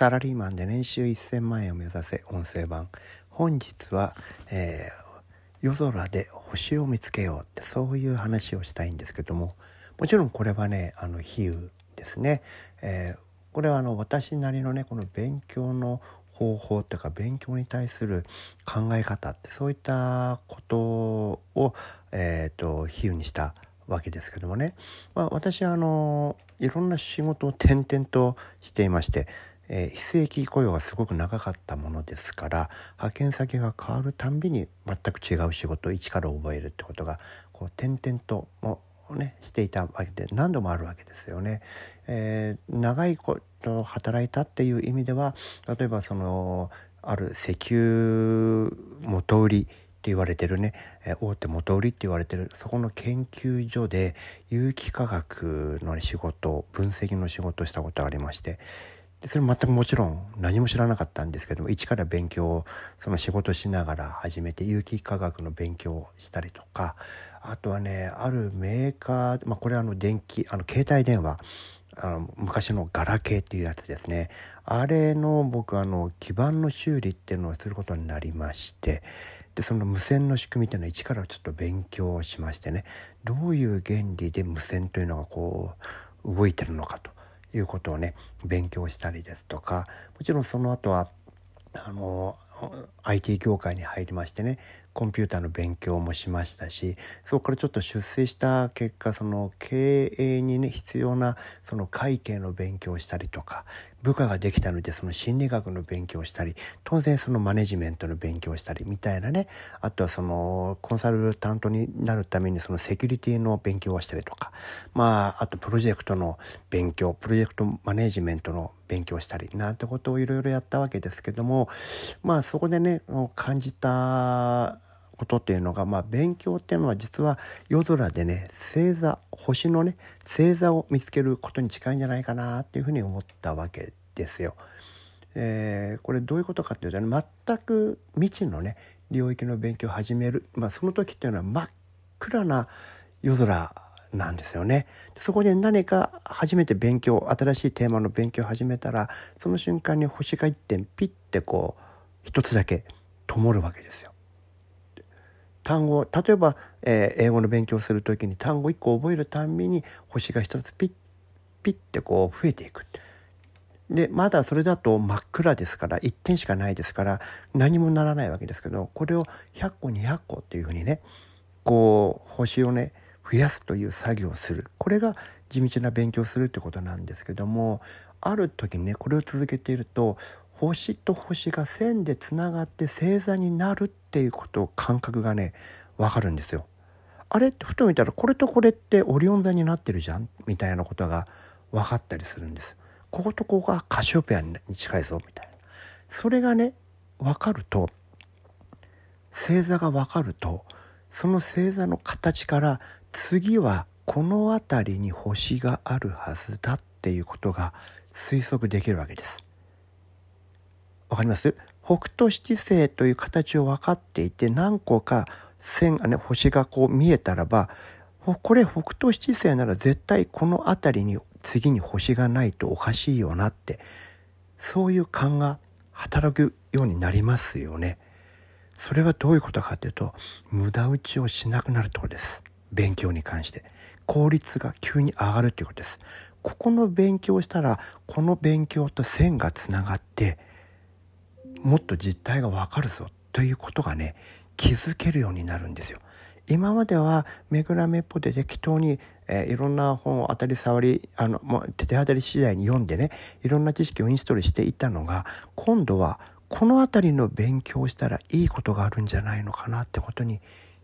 サラリーマンで年収1000万円を目指せ音声版。本日は、えー、夜空で星を見つけようってそういう話をしたいんですけども。もちろんこれはねあの比喩ですね、えー、これはあの私なりのねこの勉強の方法というか勉強に対する考え方ってそういったことを、えーと、比喩にしたわけですけどもね、まあ、私はあのいろんな仕事を転々としていまして、えー、非正規雇用がすごく長かったものですから派遣先が変わるたんびに全く違う仕事を一から覚えるってことがこう転々ともねしていたわけで何度もあるわけですよね。えー、長いこと働いたっていう意味では例えばそのある石油元売りって言われてるね大手元売りって言われてるそこの研究所で有機化学の仕事分析の仕事をしたことがありましてでそれ全くもちろん何も知らなかったんですけども一から勉強をその仕事しながら始めて有機化学の勉強をしたりとかあとはねあるメーカー、まあ、これはあの電気あの携帯電話あの昔のガラケーっていうやつですね。あれの僕あの基板の修理っていうのをすることになりましてでその無線の仕組みっていうのは一からちょっと勉強しましてね。どういう原理で無線というのがこう動いてるのかと。いうことをね勉強したりですとかもちろんその後はあの IT 業界に入りましてねコンピューターの勉強もしましたしそこからちょっと出世した結果その経営にね必要なその会計の勉強をしたりとか部下ができたのでその心理学の勉強をしたり当然そのマネジメントの勉強をしたりみたいなねあとはそのコンサルタントになるためにそのセキュリティの勉強をしたりとかまああとプロジェクトの勉強プロジェクトマネジメントの勉強したりなんてことをいろいろやったわけですけどもまあそこでね感じたことっていうのが、まあ、勉強っていうのは実は夜空でね星座星のね星座を見つけることに近いんじゃないかなっていうふうに思ったわけですよ。えー、これどういうことかっていうと、ね、全く未知のね領域の勉強を始める、まあ、その時っていうのは真っ暗な夜空なんですよね。そこで何か初めて勉強新しいテーマの勉強を始めたらその瞬間に星が一点ピッてこう一つだけ灯るわけですよ。単語例えば、えー、英語の勉強する時に単語1個覚えるたんびに星が一つピッピッてこう増えていく。でまだそれだと真っ暗ですから1点しかないですから何もならないわけですけどこれを100個200個っていうふうにねこう星をね増やすという作業をするこれが地道な勉強するってことなんですけどもある時にねこれを続けていると星と星が線でつながって星座になるっっていうこと感覚がね分かるんですよ。あれってふと見たらこれとこれってオリオン座になってるじゃん？みたいなことが分かったりするんです。こことここがカシオペアに近いぞみたいな。それがね分かると星座が分かるとその星座の形から次はこの辺りに星があるはずだっていうことが推測できるわけです。わかります？北斗七星という形を分かっていて何個か線がね星がこう見えたらばこれ北斗七星なら絶対この辺りに次に星がないとおかしいよなってそういう勘が働くようになりますよね。それはどういうことかというと無駄打ちをしなくなるってことです。勉強に関して。効率が急に上がるということです。ここの勉強をしたらこの勉強と線がつながってもっと実態がわかるぞということがね気づけるようになるんですよ。今まではめぐらめっぽで適当に、えー、いろんな本を当たり障りあのもう手当たり次第に読んでねいろんな知識をインストールしていたのが今度はこの辺りの勉強をしたらいいことがあるんじゃないのかなってことに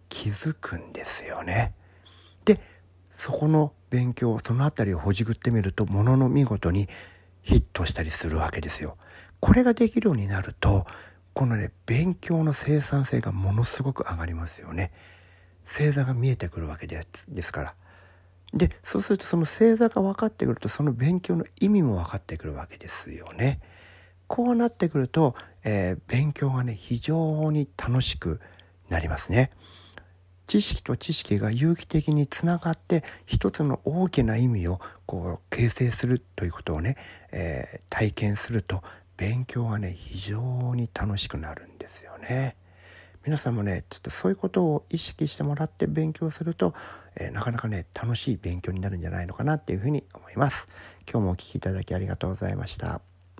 気づくんですよね。でそこの勉強その辺りをほじくってみるとものの見事にヒットしたりするわけですよ。これができるようになるとこのね勉強の生産性がものすごく上がりますよね。星座が見えてくるわけですですから。でそうするとその星座が分かってくるとその勉強の意味も分かってくるわけですよね。こうなってくると、えー、勉強がね非常に楽しくなりますね。知識と知識が有機的につながって一つの大きな意味をこう形成するということをね、えー、体験すると勉強がね非常に楽しくなるんですよね。皆さんもねちょっとそういうことを意識してもらって勉強すると、えー、なかなかね楽しい勉強になるんじゃないのかなっていうふうに思います。今日もお聴きいただきありがとうございました。